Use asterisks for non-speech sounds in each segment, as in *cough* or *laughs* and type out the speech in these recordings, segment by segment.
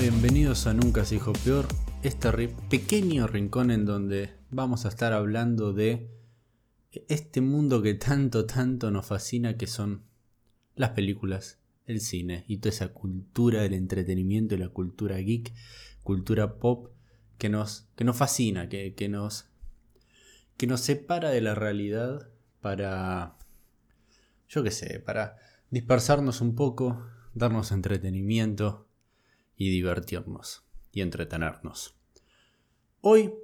Bienvenidos a Nunca se dijo peor, este pequeño rincón en donde vamos a estar hablando de este mundo que tanto, tanto nos fascina que son las películas, el cine y toda esa cultura del entretenimiento y la cultura geek, cultura pop que nos, que nos fascina, que, que, nos, que nos separa de la realidad para, yo qué sé, para dispersarnos un poco, darnos entretenimiento y divertirnos y entretenernos. Hoy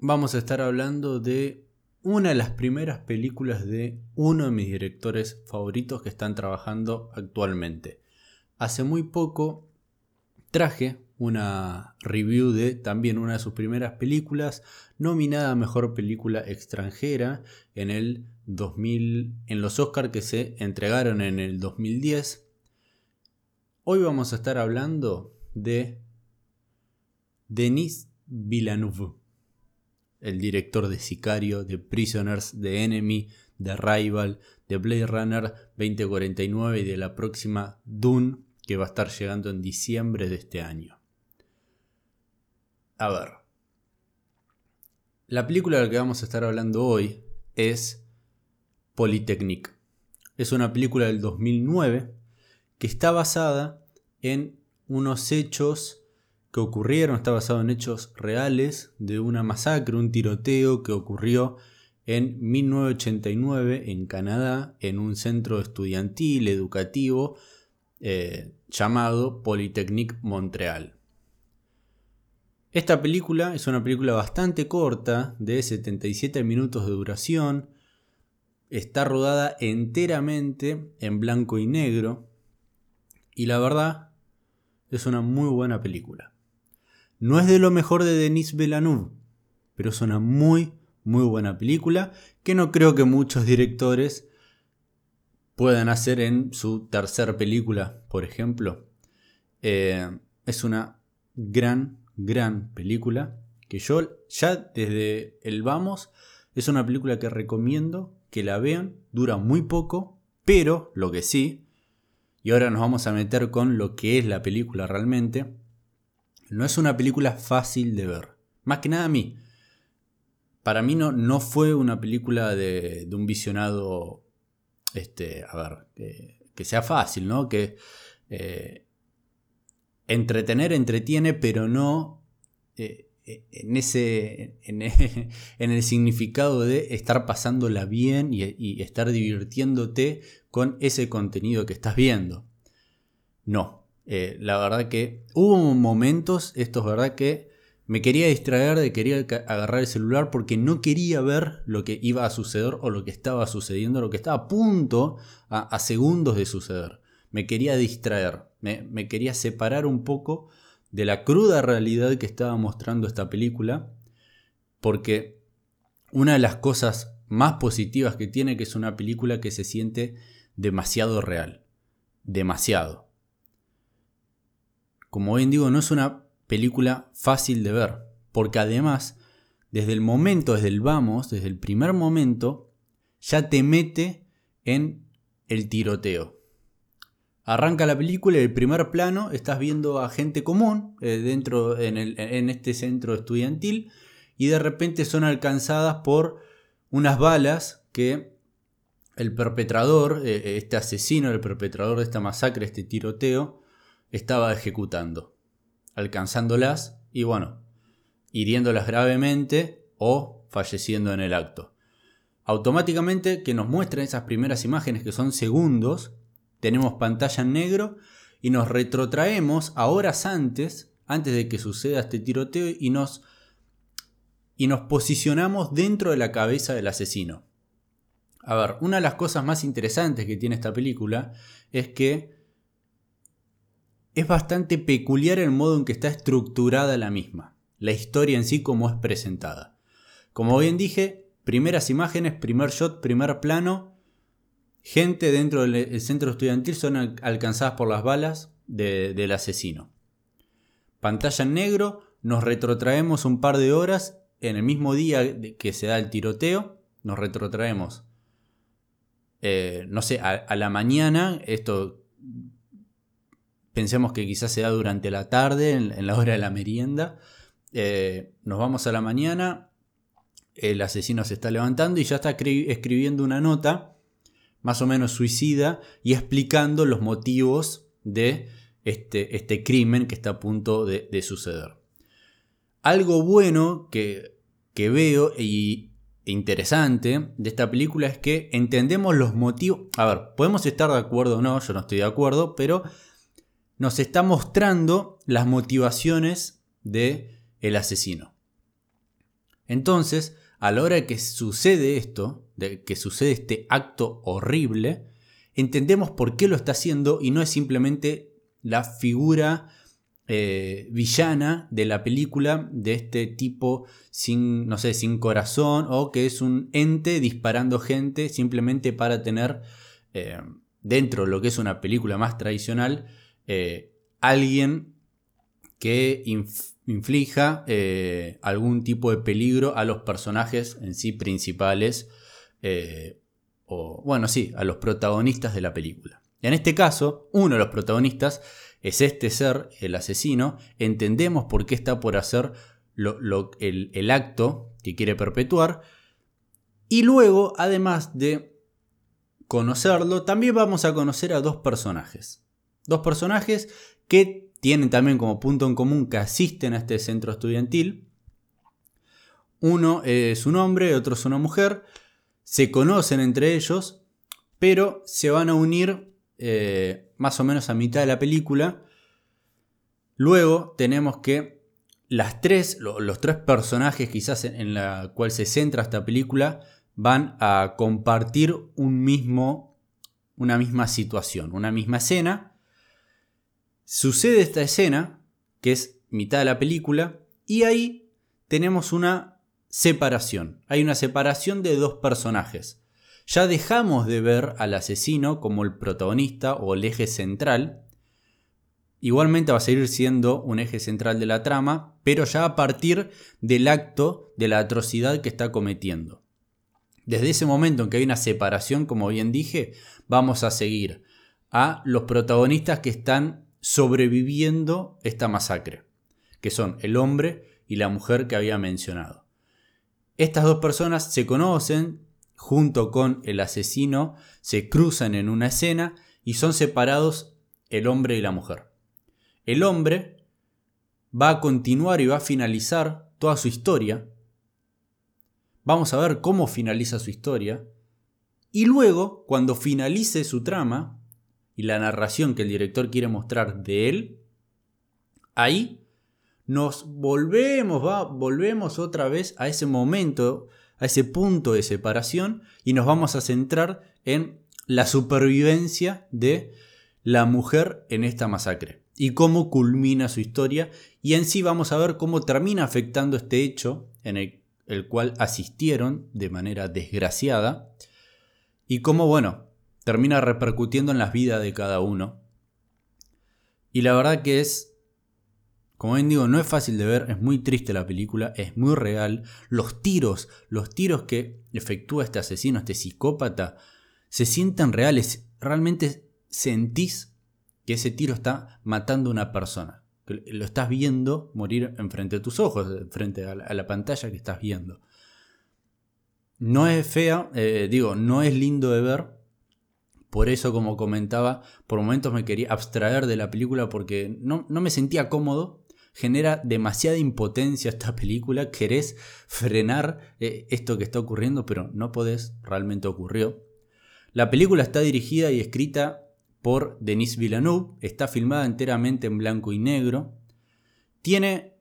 vamos a estar hablando de una de las primeras películas de uno de mis directores favoritos que están trabajando actualmente. Hace muy poco traje una review de también una de sus primeras películas, nominada a Mejor Película Extranjera en el 2000, en los Oscars que se entregaron en el 2010. Hoy vamos a estar hablando de Denis Villeneuve, el director de Sicario, de Prisoners, de Enemy, de Rival, de Blade Runner 2049 y de la próxima Dune que va a estar llegando en diciembre de este año. A ver. La película de la que vamos a estar hablando hoy es Polytechnic. Es una película del 2009 que está basada en unos hechos que ocurrieron, está basado en hechos reales de una masacre, un tiroteo que ocurrió en 1989 en Canadá en un centro estudiantil educativo eh, llamado Polytechnique Montreal. Esta película es una película bastante corta, de 77 minutos de duración, está rodada enteramente en blanco y negro y la verdad es una muy buena película. No es de lo mejor de Denis Villeneuve, pero es una muy, muy buena película que no creo que muchos directores puedan hacer en su tercera película, por ejemplo. Eh, es una gran, gran película que yo ya desde el vamos es una película que recomiendo que la vean. Dura muy poco, pero lo que sí, y ahora nos vamos a meter con lo que es la película realmente no es una película fácil de ver. Más que nada a mí. Para mí no, no fue una película de, un visionado, este, a ver, que, sea fácil, ¿no? Que eh, entretener entretiene, pero no eh, en ese *laughs* en, el significado de estar pasándola bien y, estar divirtiéndote con ese contenido que estás viendo. No, eh, la verdad que hubo momentos, esto es verdad que me quería distraer de quería agarrar el celular porque no quería ver lo que iba a suceder o lo que estaba sucediendo, lo que estaba a punto, a, segundos de suceder. Me quería distraer, me, quería separar un poco de la cruda realidad que estaba mostrando esta película, porque una de las cosas más positivas que tiene que es una película que se siente demasiado real, demasiado como bien digo, no es una película fácil de ver, porque además, desde el momento, desde el vamos, desde el primer momento, ya te mete en el tiroteo. Arranca la película y el primer plano estás viendo a gente común eh, dentro en, en este centro estudiantil y de repente son alcanzadas por unas balas que el perpetrador, eh, este asesino, el perpetrador de esta masacre, este tiroteo, estaba ejecutando, alcanzándolas y bueno, hiriéndolas gravemente o falleciendo en el acto. Automáticamente que nos muestran esas primeras imágenes que son segundos, tenemos pantalla en negro y nos retrotraemos a horas antes, antes de que suceda este tiroteo y nos, y nos posicionamos dentro de la cabeza del asesino. A ver, una de las cosas más interesantes que tiene esta película es que es bastante peculiar el modo en que está estructurada la misma, la historia en sí como es presentada. Como bien dije, primeras imágenes, primer shot, primer plano, gente dentro del centro estudiantil son alcanzadas por las balas del asesino. Pantalla en negro, nos retrotraemos un par de horas en el mismo día que se da el tiroteo, nos retrotraemos, eh, no sé, a, a la mañana, esto pensemos que quizás se da durante la tarde, en, la hora de la merienda. Eh, nos vamos a la mañana, el asesino se está levantando y ya está escribiendo una nota, más o menos suicida, y explicando los motivos de este, este crimen que está a punto de, suceder. Algo bueno que, veo y interesante de esta película es que entendemos los motivos. A ver, podemos estar de acuerdo o no, yo no estoy de acuerdo, pero nos está mostrando las motivaciones de el asesino. Entonces, a la hora que sucede esto, de que sucede este acto horrible, entendemos por qué lo está haciendo y no es simplemente la figura eh, villana de la película de este tipo sin, no sé, sin corazón o que es un ente disparando gente simplemente para tener eh, dentro de lo que es una película más tradicional eh, alguien que inflija eh, algún tipo de peligro a los personajes en sí principales, eh, o bueno, sí, a los protagonistas de la película. En este caso, uno de los protagonistas es este ser, el asesino, entendemos por qué está por hacer el, el acto que quiere perpetuar, y luego, además de conocerlo, también vamos a conocer a dos personajes. Dos personajes que tienen también como punto en común que asisten a este centro estudiantil. Uno es un hombre, otro es una mujer. Se conocen entre ellos, pero se van a unir eh, más o menos a mitad de la película. Luego tenemos que las tres, los tres personajes quizás en, la cual se centra esta película van a compartir un mismo, una misma situación, una misma escena Sucede esta escena, que es mitad de la película, y ahí tenemos una separación. Hay una separación de dos personajes. Ya dejamos de ver al asesino como el protagonista o el eje central. Igualmente va a seguir siendo un eje central de la trama, pero ya a partir del acto de la atrocidad que está cometiendo. Desde ese momento en que hay una separación, como bien dije, vamos a seguir a los protagonistas que están sobreviviendo esta masacre, que son el hombre y la mujer que había mencionado. Estas dos personas se conocen, junto con el asesino, se cruzan en una escena y son separados el hombre y la mujer. El hombre va a continuar y va a finalizar toda su historia. Vamos a ver cómo finaliza su historia. Y luego, cuando finalice su trama, y la narración que el director quiere mostrar de él, ahí nos volvemos, va, volvemos otra vez a ese momento, a ese punto de separación y nos vamos a centrar en la supervivencia de la mujer en esta masacre y cómo culmina su historia y en sí vamos a ver cómo termina afectando este hecho en el, el cual asistieron de manera desgraciada y cómo, bueno, termina repercutiendo en las vidas de cada uno. Y la verdad que es, como bien digo, no es fácil de ver, es muy triste la película, es muy real. Los tiros, los tiros que efectúa este asesino, este psicópata, se sienten reales. Realmente sentís que ese tiro está matando a una persona. Que lo estás viendo morir enfrente de tus ojos, frente a la, pantalla que estás viendo. No es fea, eh, digo, no es lindo de ver, por eso, como comentaba, por momentos me quería abstraer de la película porque no, me sentía cómodo. Genera demasiada impotencia esta película. Querés frenar eh, esto que está ocurriendo, pero no podés. Realmente ocurrió. La película está dirigida y escrita por Denis Villeneuve. Está filmada enteramente en blanco y negro. Tiene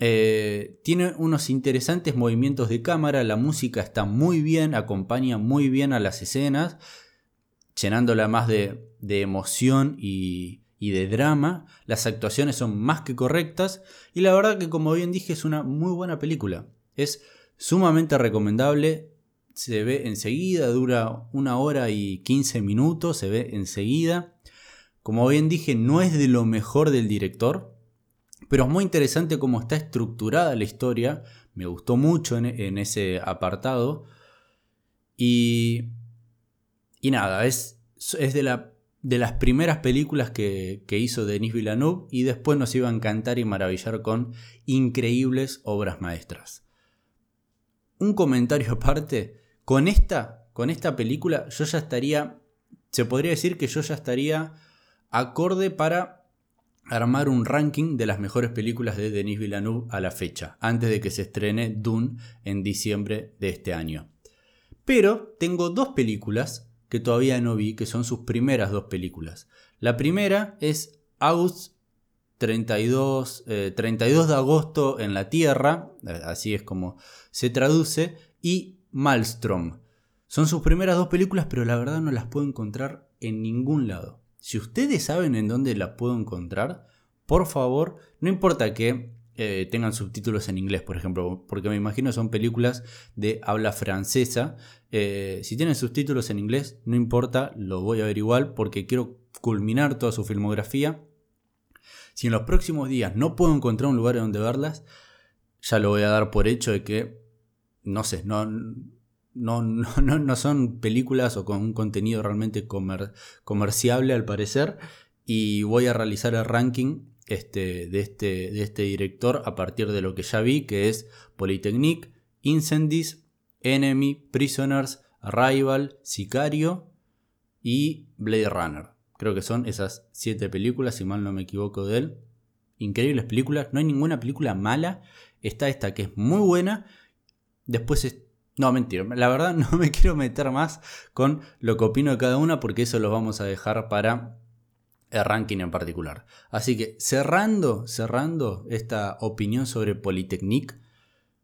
eh, tiene unos interesantes movimientos de cámara, la música está muy bien, acompaña muy bien a las escenas, llenándola más de, emoción y, de drama. Las actuaciones son más que correctas y la verdad que como bien dije es una muy buena película. Es sumamente recomendable, se ve enseguida, dura una hora y 15 minutos, se ve enseguida. Como bien dije, no es de lo mejor del director, pero es muy interesante cómo está estructurada la historia. Me gustó mucho en, en ese apartado. Y y nada, es, es de, la, de las primeras películas que, hizo Denis Villeneuve y después nos iba a encantar y maravillar con increíbles obras maestras. Un comentario aparte, con esta, con esta película yo ya estaría, se podría decir que yo ya estaría acorde para armar un ranking de las mejores películas de Denis Villeneuve a la fecha, antes de que se estrene Dune en diciembre de este año. Pero tengo dos películas que todavía no vi, que son sus primeras dos películas. La primera es August 32, 32 de agosto en la Tierra, eh, así es como se traduce, y Maelstrom. Son sus primeras dos películas, pero la verdad no las puedo encontrar en ningún lado. Si ustedes saben en dónde las puedo encontrar, por favor, no importa que eh, tengan subtítulos en inglés, por ejemplo, porque me imagino son películas de habla francesa. Eh, si tienen subtítulos en inglés, no importa, lo voy a ver igual porque quiero culminar toda su filmografía. Si en los próximos días no puedo encontrar un lugar donde verlas, ya lo voy a dar por hecho de que, no sé, no, no, no, *laughs* no son películas o con un contenido realmente comerciable al parecer. Y voy a realizar el ranking este, de, este, de este director a partir de lo que ya vi, que es Polytechnique, Incendies, Enemy, Prisoners, Arrival, Sicario y Blade Runner. Creo que son esas siete películas, si mal no me equivoco de él. Increíbles películas, no hay ninguna película mala. Está esta que es muy buena. Después es... No, mentira, la verdad *laughs* no me quiero meter más con lo que opino de cada una porque eso lo vamos a dejar para ranking en particular. Así que cerrando, cerrando esta opinión sobre Polytechnique,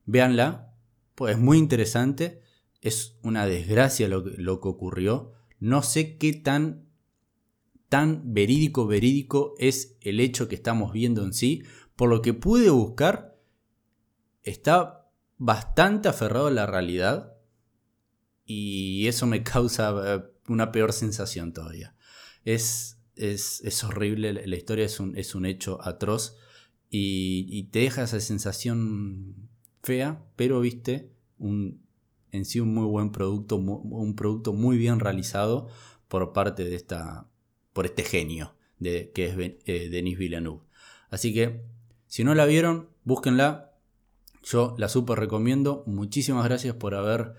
véanla, pues es muy interesante, es una desgracia lo que, lo que ocurrió, no sé qué tan, tan verídico, verídico es el hecho que estamos viendo en sí, por lo que pude buscar, está bastante aferrado a la realidad y eso me *laughs* causa eh, una peor sensación todavía. Es, es, horrible, la historia es un, es un hecho atroz y, te deja esa sensación fea, pero viste, un, en sí un muy buen producto, un producto muy bien realizado por parte de esta, por este genio de, que es eh, Denis Villeneuve. Así que, si no la vieron, búsquenla, yo la super recomiendo, muchísimas gracias por haber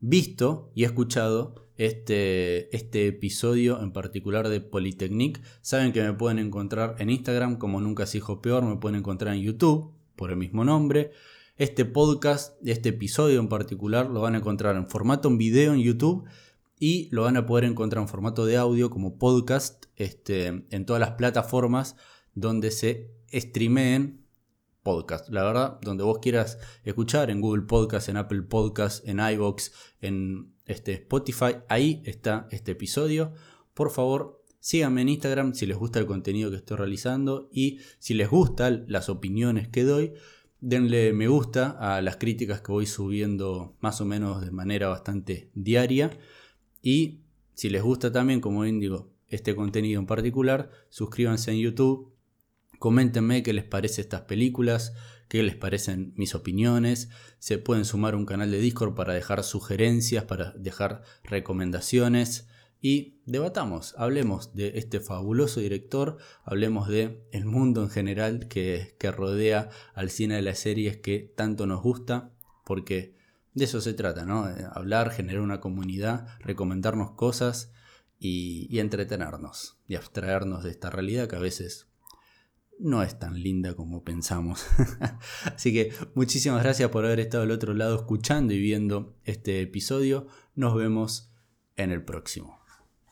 visto y escuchado este, este episodio en particular de Polytechnique. Saben que me pueden encontrar en Instagram como Nunca se dijo peor, me pueden encontrar en YouTube por el mismo nombre. Este podcast, este episodio en particular, lo van a encontrar en formato en video en YouTube y lo van a poder encontrar en formato de audio como podcast este, en todas las plataformas donde se streameen podcast. La verdad, donde vos quieras escuchar, en Google Podcast, en Apple Podcast, en iBox, en este Spotify, ahí está este episodio. Por favor, síganme en Instagram si les gusta el contenido que estoy realizando y si les gustan las opiniones que doy, denle me gusta a las críticas que voy subiendo más o menos de manera bastante diaria. Y si les gusta también, como bien digo, este contenido en particular, suscríbanse en YouTube Coméntenme qué les parece estas películas, qué les parecen mis opiniones. Se pueden sumar un canal de Discord para dejar sugerencias, para dejar recomendaciones y debatamos, hablemos de este fabuloso director, hablemos de el mundo en general que, que rodea al cine de las series que tanto nos gusta, porque de eso se trata, ¿no? Hablar, generar una comunidad, recomendarnos cosas y entretenernos y abstraernos de esta realidad que a veces no es tan linda como pensamos. *laughs* Así que muchísimas gracias por haber estado al otro lado escuchando y viendo este episodio. Nos vemos en el próximo.